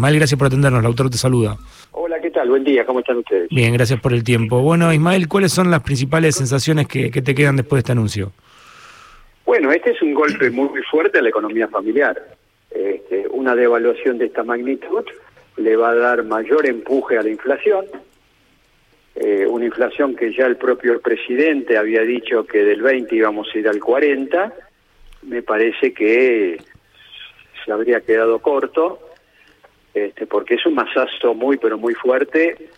Ismael, gracias por atendernos. El autor te saluda. Hola, ¿qué tal? Buen día, ¿cómo están ustedes? Bien, gracias por el tiempo. Bueno, Ismael, ¿cuáles son las principales sensaciones que, te quedan después de este anuncio? Bueno, este es un golpe muy, fuerte a la economía familiar. Este, una devaluación de esta magnitud le va a dar mayor empuje a la inflación, eh, una inflación que ya el propio presidente había dicho que del 20 íbamos a ir al 40, me parece que se habría quedado corto, este, porque es un masazo muy, pero muy fuerte.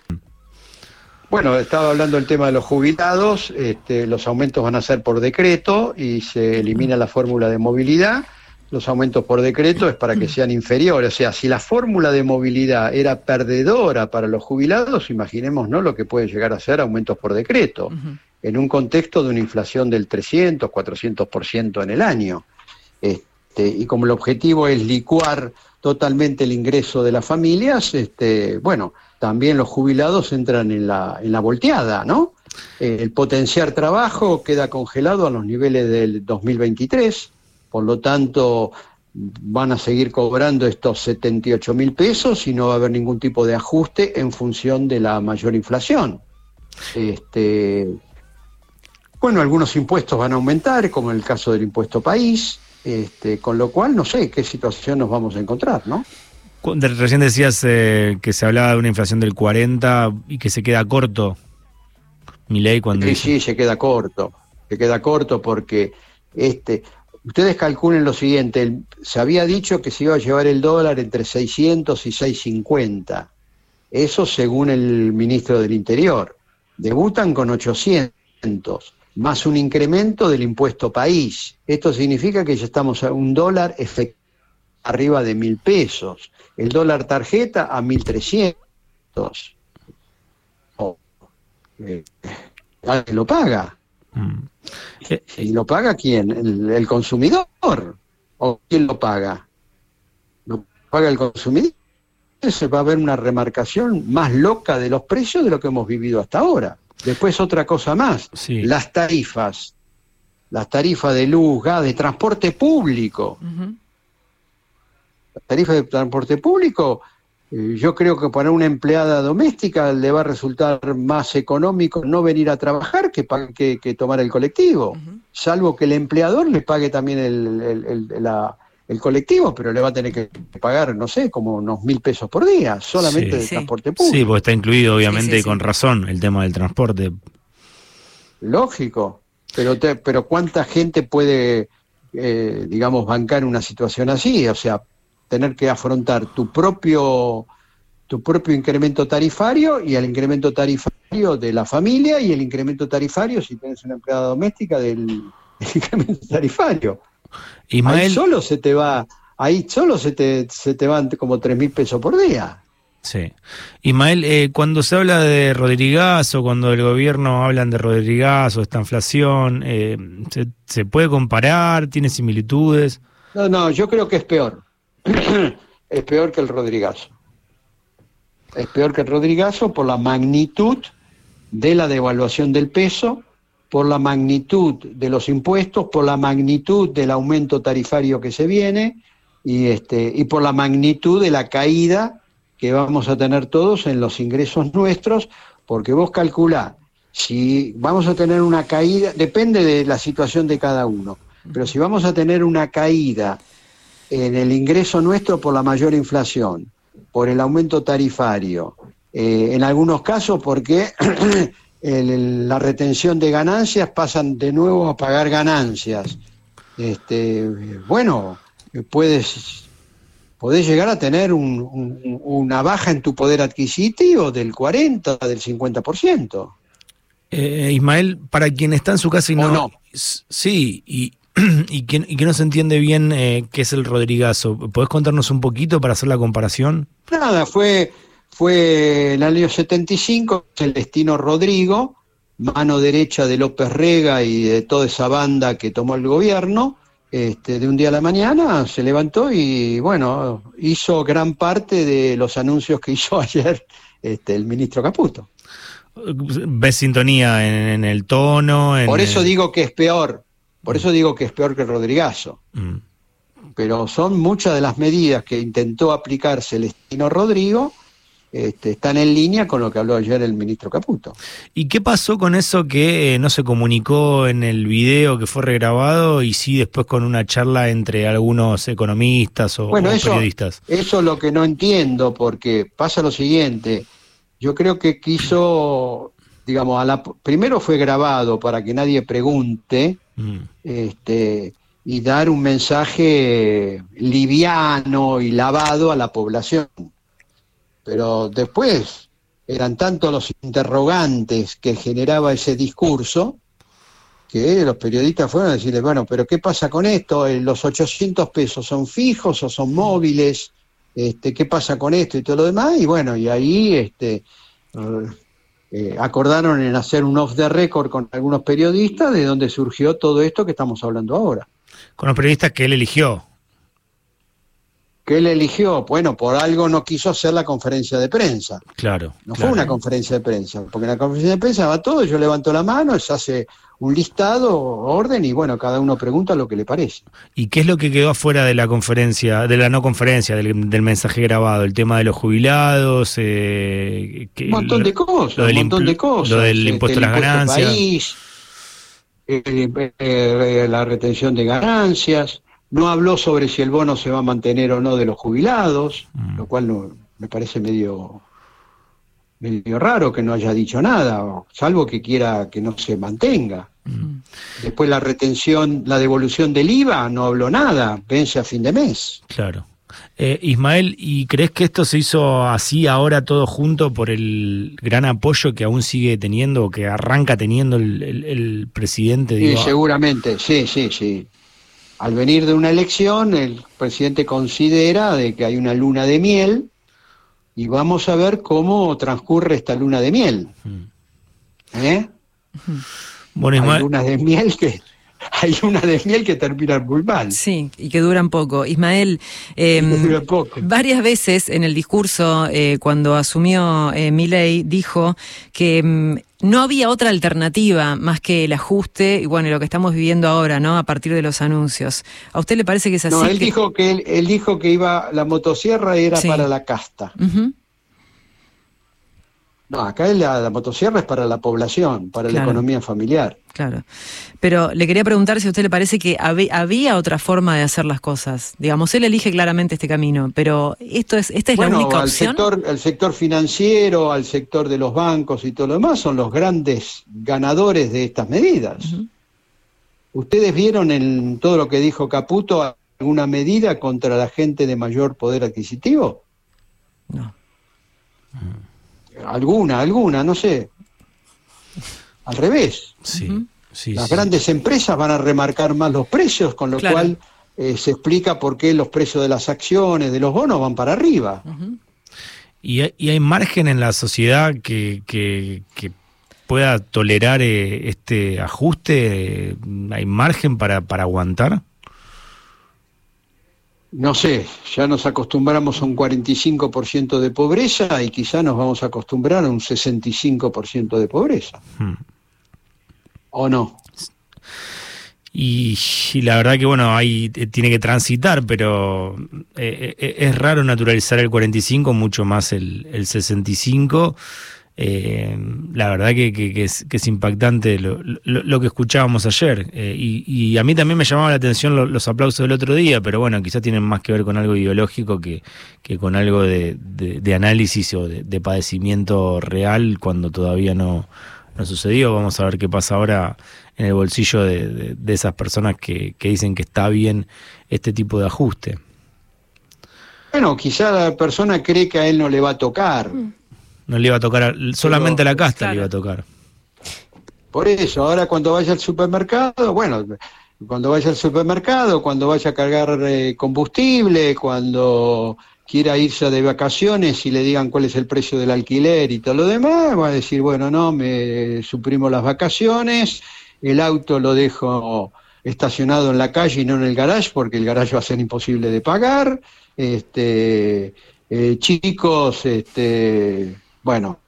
Bueno, estaba hablando del tema de los jubilados, este, los aumentos van a ser por decreto y se elimina la fórmula de movilidad. Los aumentos por decreto es para que sean inferiores. O sea, si la fórmula de movilidad era perdedora para los jubilados, imaginemos ¿no? lo que puede llegar a ser aumentos por decreto, en un contexto de una inflación del 300, 400% en el año. Este, y como el objetivo es licuar totalmente el ingreso de las familias, este, bueno, también los jubilados entran en la, en la volteada, ¿no? el potenciar trabajo queda congelado a los niveles del 2023, por lo tanto van a seguir cobrando estos 78 mil pesos y no va a haber ningún tipo de ajuste en función de la mayor inflación. Este, bueno, algunos impuestos van a aumentar, como en el caso del impuesto país, este, con lo cual no sé qué situación nos vamos a encontrar, ¿no? Recién decías eh, que se hablaba de una inflación del 40 y que se queda corto. Mi ley cuando sí, sí, se queda corto. Se queda corto porque este, ustedes calculen lo siguiente, se había dicho que se iba a llevar el dólar entre 600 y 650. Eso según el ministro del Interior. Debutan con 800 más un incremento del impuesto país. Esto significa que ya estamos a un dólar arriba de mil pesos, el dólar tarjeta a mil trescientos. Oh, eh, lo paga? Mm. ¿Y lo paga quién? ¿El, consumidor? ¿O quién lo paga? ¿Lo paga el consumidor? Se va a ver una remarcación más loca de los precios de lo que hemos vivido hasta ahora. Después otra cosa más, las tarifas, las tarifas de luz, gas, de transporte público. Las tarifas de transporte público, eh, yo creo que para una empleada doméstica le va a resultar más económico no venir a trabajar que, que, tomar el colectivo, salvo que el empleador le pague también el, la, el colectivo, pero le va a tener que pagar, no sé, como unos mil pesos por día, solamente de transporte público. Sí, porque está incluido, obviamente, y con razón, el tema del transporte. Lógico, pero, pero ¿cuánta gente puede, eh, digamos, bancar una situación así? O sea, tener que afrontar tu propio tu propio incremento tarifario y el incremento tarifario de la familia y el incremento tarifario, si tienes una empleada doméstica, del incremento tarifario. Ahí solo se te va, ahí solo se te, se te van como tres mil pesos por día. Sí. Ismael, eh, cuando se habla de Rodrigazo, cuando el gobierno hablan de Rodrigazo, esta inflación, eh, ¿se, puede comparar? ¿Tiene similitudes? No, no, yo creo que es peor. es peor que el Rodrigazo. Es peor que el Rodrigazo por la magnitud de la devaluación del peso por la magnitud de los impuestos, por la magnitud del aumento tarifario que se viene y, este, y por la magnitud de la caída que vamos a tener todos en los ingresos nuestros, porque vos calculá, si vamos a tener una caída, depende de la situación de cada uno, pero si vamos a tener una caída en el ingreso nuestro por la mayor inflación, por el aumento tarifario, eh, en algunos casos porque la retención de ganancias, pasan de nuevo a pagar ganancias. Este, bueno, puedes, podés llegar a tener una baja en tu poder adquisitivo del 40, del 50%. Eh, Ismael, para quien está en su casa y no... Sí, y, y, que, y, que, no se entiende bien eh, qué es el Rodrigazo, ¿podés contarnos un poquito para hacer la comparación? Nada, fue fue el año 75 Celestino Rodrigo, mano derecha de López Rega y de toda esa banda que tomó el gobierno, este, de un día a la mañana se levantó y bueno, hizo gran parte de los anuncios que hizo ayer este, el ministro Caputo. ¿Ves sintonía en, el tono? por eso digo que es peor, por eso digo que es peor que Rodrigazo. Mm. pero son muchas de las medidas que intentó aplicar Celestino Rodrigo este, están en línea con lo que habló ayer el ministro Caputo. ¿Y qué pasó con eso que eh, no se comunicó en el video que fue regrabado y sí después con una charla entre algunos economistas o, bueno, eso, periodistas? Eso es lo que no entiendo, porque pasa lo siguiente. Yo creo que quiso, digamos, a la, primero fue grabado para que nadie pregunte, mm. este, y dar un mensaje liviano y lavado a la población pero después eran tantos los interrogantes que generaba ese discurso que los periodistas fueron a decirle, bueno, pero ¿qué pasa con esto? Eh, ¿Los 800 pesos son fijos o son móviles? Este, ¿Qué pasa con esto y todo lo demás? Y bueno, y ahí este, eh, acordaron en hacer un off the record con algunos periodistas de donde surgió todo esto que estamos hablando ahora. Con los periodistas que él eligió. ¿Qué él eligió? Bueno, por algo no quiso hacer la conferencia de prensa. Claro. No fue una conferencia de prensa, porque en la conferencia de prensa va todo, yo levanto la mano, se hace un listado, orden, y bueno, cada uno pregunta lo que le parece. ¿Y qué es lo que quedó afuera de la conferencia, de la no conferencia, del, mensaje grabado? ¿El tema de los jubilados? Eh, un montón de cosas, un montón de cosas. Lo del impuesto a las ganancias. País, eh, eh, la retención de ganancias no habló sobre si el bono se va a mantener o no de los jubilados, mm. lo cual no, me parece medio, medio raro que no haya dicho nada, salvo que quiera que no se mantenga. Mm. Después la retención, la devolución del IVA, no habló nada, vence a fin de mes. Claro. Eh, Ismael, ¿y crees que esto se hizo así ahora todo junto por el gran apoyo que aún sigue teniendo o que arranca teniendo el, presidente? sí, seguramente, sí, sí, sí al venir de una elección, el presidente considera de que hay una luna de miel y vamos a ver cómo transcurre esta luna de miel. ¿Eh? Bueno, hay lunas de miel que hay una de miel que terminan muy mal. Sí, y que duran poco. Ismael, eh, varias veces en el discurso, eh, cuando asumió eh, Milei, dijo que em, no había otra alternativa más que el ajuste y bueno, lo que estamos viviendo ahora, ¿no? A partir de los anuncios. ¿A usted le parece que es así? No, él dijo que él, dijo que iba la motosierra era para la casta. No, acá la, motosierra es para la población, para la economía familiar. Claro. Pero le quería preguntar si a usted le parece que había otra forma de hacer las cosas. Digamos, él elige claramente este camino, pero esto es, esta es la única al opción. Sector, el sector financiero, al sector de los bancos y todo lo demás son los grandes ganadores de estas medidas. ¿Ustedes vieron en todo lo que dijo Caputo alguna medida contra la gente de mayor poder adquisitivo? No. Alguna, alguna, no sé. Al revés. Sí, Las grandes empresas van a remarcar más los precios, con lo cual eh, se explica por qué los precios de las acciones, de los bonos van para arriba. ¿Y, hay, margen en la sociedad que, que, pueda tolerar eh, este ajuste? ¿Hay margen para, para aguantar? No sé, ya nos acostumbramos a un 45% de pobreza y quizá nos vamos a acostumbrar a un 65% de pobreza. Hmm. ¿O no? Y, la verdad que bueno, ahí tiene que transitar, pero eh, eh, es raro naturalizar el 45, mucho más el, el 65. Eh, la verdad que, es, impactante lo, que escuchábamos ayer. Eh, y, a mí también me llamaba la atención los aplausos del otro día, pero bueno, quizás tienen más que ver con algo ideológico que, con algo de, análisis o de, padecimiento real cuando todavía no, no sucedió. Vamos a ver qué pasa ahora en el bolsillo de, esas personas que, dicen que está bien este tipo de ajuste. Bueno, quizá la persona cree que a él no le va a tocar. Mm. No le iba a tocar, solamente a la casta le iba a tocar. Por eso, ahora cuando vaya al supermercado, bueno, cuando vaya al supermercado, cuando vaya a cargar eh, combustible, cuando quiera irse de vacaciones y le digan cuál es el precio del alquiler y todo lo demás, va a decir, bueno, no, me suprimo las vacaciones, el auto lo dejo estacionado en la calle y no en el garage porque el garage va a ser imposible de pagar, este, eh, chicos, este, bueno,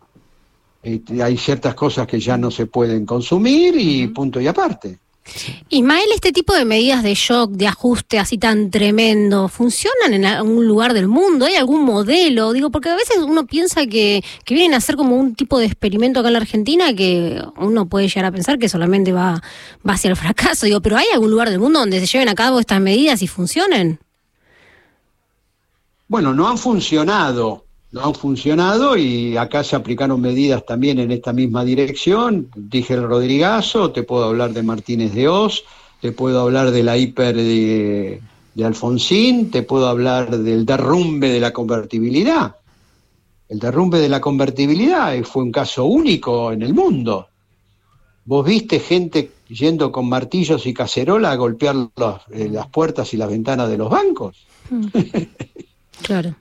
hay ciertas cosas que ya no se pueden consumir y punto y aparte. Ismael, este tipo de medidas de shock, de ajuste así tan tremendo, ¿funcionan en algún lugar del mundo? ¿Hay algún modelo? Digo, porque a veces uno piensa que, que vienen a ser como un tipo de experimento acá en la Argentina que uno puede llegar a pensar que solamente va, va hacia el fracaso. Digo, pero ¿hay algún lugar del mundo donde se lleven a cabo estas medidas y funcionen? Bueno, no han funcionado no han funcionado y acá se aplicaron medidas también en esta misma dirección. Dije el Rodrigazo, te puedo hablar de Martínez de Oz, te puedo hablar de la hiper de, Alfonsín, te puedo hablar del derrumbe de la convertibilidad. El derrumbe de la convertibilidad fue un caso único en el mundo. Vos viste gente yendo con martillos y cacerola a golpear eh, las puertas y las ventanas de los bancos. Mm. claro.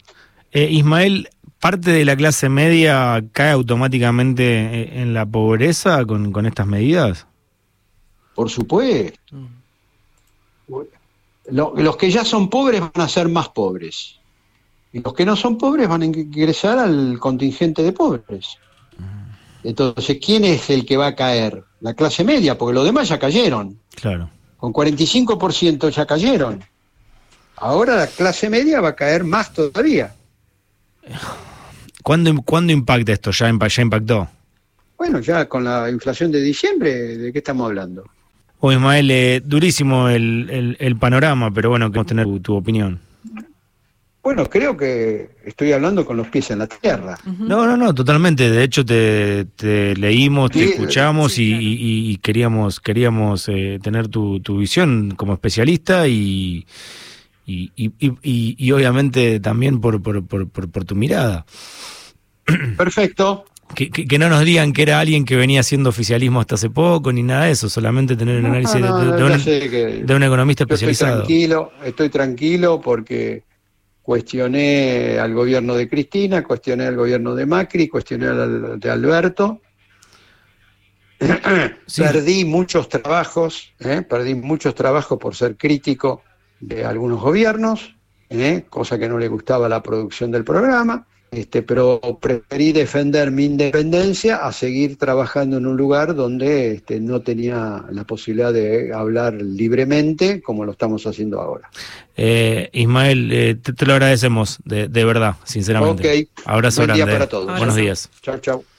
Eh, Ismael, ¿Parte de la clase media cae automáticamente eh, en la pobreza con, estas medidas? Por supuesto. los que ya son pobres van a ser más pobres. Y los que no son pobres van a ingresar al contingente de pobres. Entonces, ¿quién es el que va a caer? La clase media, porque los demás ya cayeron. Claro. Con 45% ya cayeron. Ahora la clase media va a caer más todavía. ¿Cuándo, impacta esto? ¿Ya, impactó? Bueno, ya con la inflación de diciembre, ¿de qué estamos hablando? Oh, Ismael, eh, durísimo el, panorama, pero bueno, queremos tener tu, opinión. Bueno, creo que estoy hablando con los pies en la tierra. No, no, no, totalmente. De hecho, te, leímos, te escuchamos y, queríamos, queríamos eh, tener tu, visión como especialista y, y, obviamente también por, por, por, por tu mirada. Perfecto. Que, no nos digan que era alguien que venía haciendo oficialismo hasta hace poco, ni nada de eso, solamente tener un análisis de, un, economista especializado. Estoy tranquilo, estoy tranquilo porque cuestioné al gobierno de Cristina, cuestioné al gobierno de Macri, cuestioné al de Alberto. Perdí muchos trabajos, ¿eh? perdí muchos trabajos por ser crítico de algunos gobiernos, ¿eh? cosa que no le gustaba la producción del programa. Este, pero preferí defender mi independencia a seguir trabajando en un lugar donde este, no tenía la posibilidad de hablar libremente como lo estamos haciendo ahora. Eh, Ismael, eh, te, lo agradecemos, de, verdad, sinceramente. Ok. Abrazo Buen día para todos. Buenos días. Chao, chao.